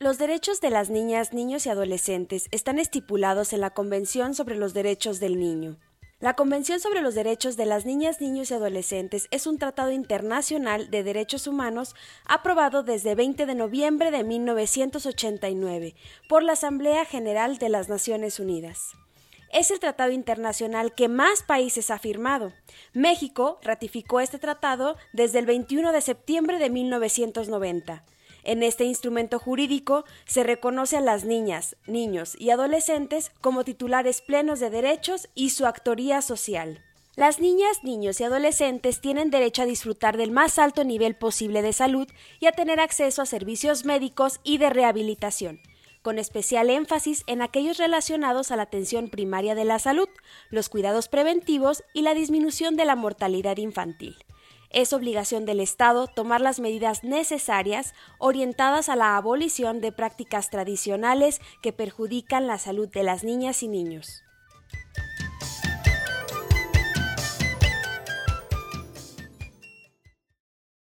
Los derechos de las niñas, niños y adolescentes están estipulados en la Convención sobre los Derechos del Niño. La Convención sobre los Derechos de las Niñas, Niños y Adolescentes es un tratado internacional de derechos humanos aprobado desde 20 de noviembre de 1989 por la Asamblea General de las Naciones Unidas. Es el tratado internacional que más países ha firmado. México ratificó este tratado desde el 21 de septiembre de 1990. En este instrumento jurídico se reconoce a las niñas, niños y adolescentes como titulares plenos de derechos y su actoría social. Las niñas, niños y adolescentes tienen derecho a disfrutar del más alto nivel posible de salud y a tener acceso a servicios médicos y de rehabilitación, con especial énfasis en aquellos relacionados a la atención primaria de la salud, los cuidados preventivos y la disminución de la mortalidad infantil. Es obligación del Estado tomar las medidas necesarias orientadas a la abolición de prácticas tradicionales que perjudican la salud de las niñas y niños.